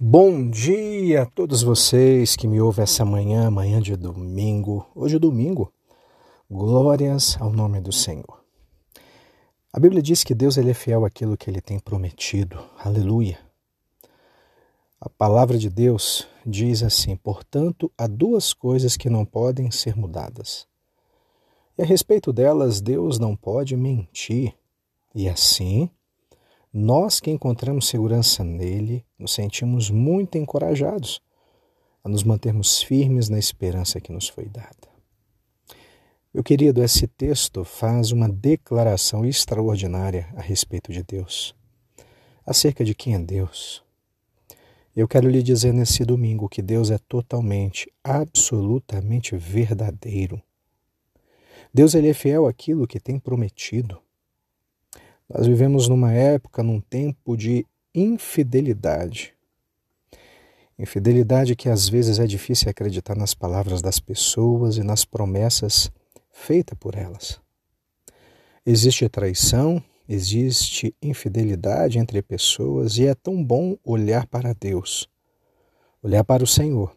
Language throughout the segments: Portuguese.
Bom dia a todos vocês que me ouvem essa manhã, manhã de domingo. Hoje é domingo. Glórias ao nome do Senhor. A Bíblia diz que Deus ele é fiel àquilo que ele tem prometido. Aleluia. A palavra de Deus diz assim: portanto, há duas coisas que não podem ser mudadas. E a respeito delas, Deus não pode mentir. E assim, nós que encontramos segurança nele, nos sentimos muito encorajados a nos mantermos firmes na esperança que nos foi dada. Meu querido, esse texto faz uma declaração extraordinária a respeito de Deus, acerca de quem é Deus. Eu quero lhe dizer nesse domingo que Deus é totalmente, absolutamente verdadeiro. Deus ele é fiel àquilo que tem prometido. Nós vivemos numa época, num tempo de infidelidade. Infidelidade que às vezes é difícil acreditar nas palavras das pessoas e nas promessas feitas por elas. Existe traição, existe infidelidade entre pessoas e é tão bom olhar para Deus, olhar para o Senhor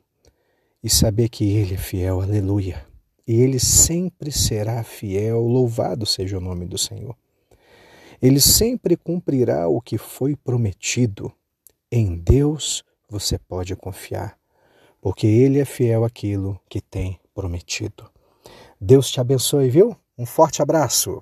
e saber que Ele é fiel, aleluia. E Ele sempre será fiel, louvado seja o nome do Senhor. Ele sempre cumprirá o que foi prometido. Em Deus você pode confiar, porque Ele é fiel àquilo que tem prometido. Deus te abençoe, viu? Um forte abraço.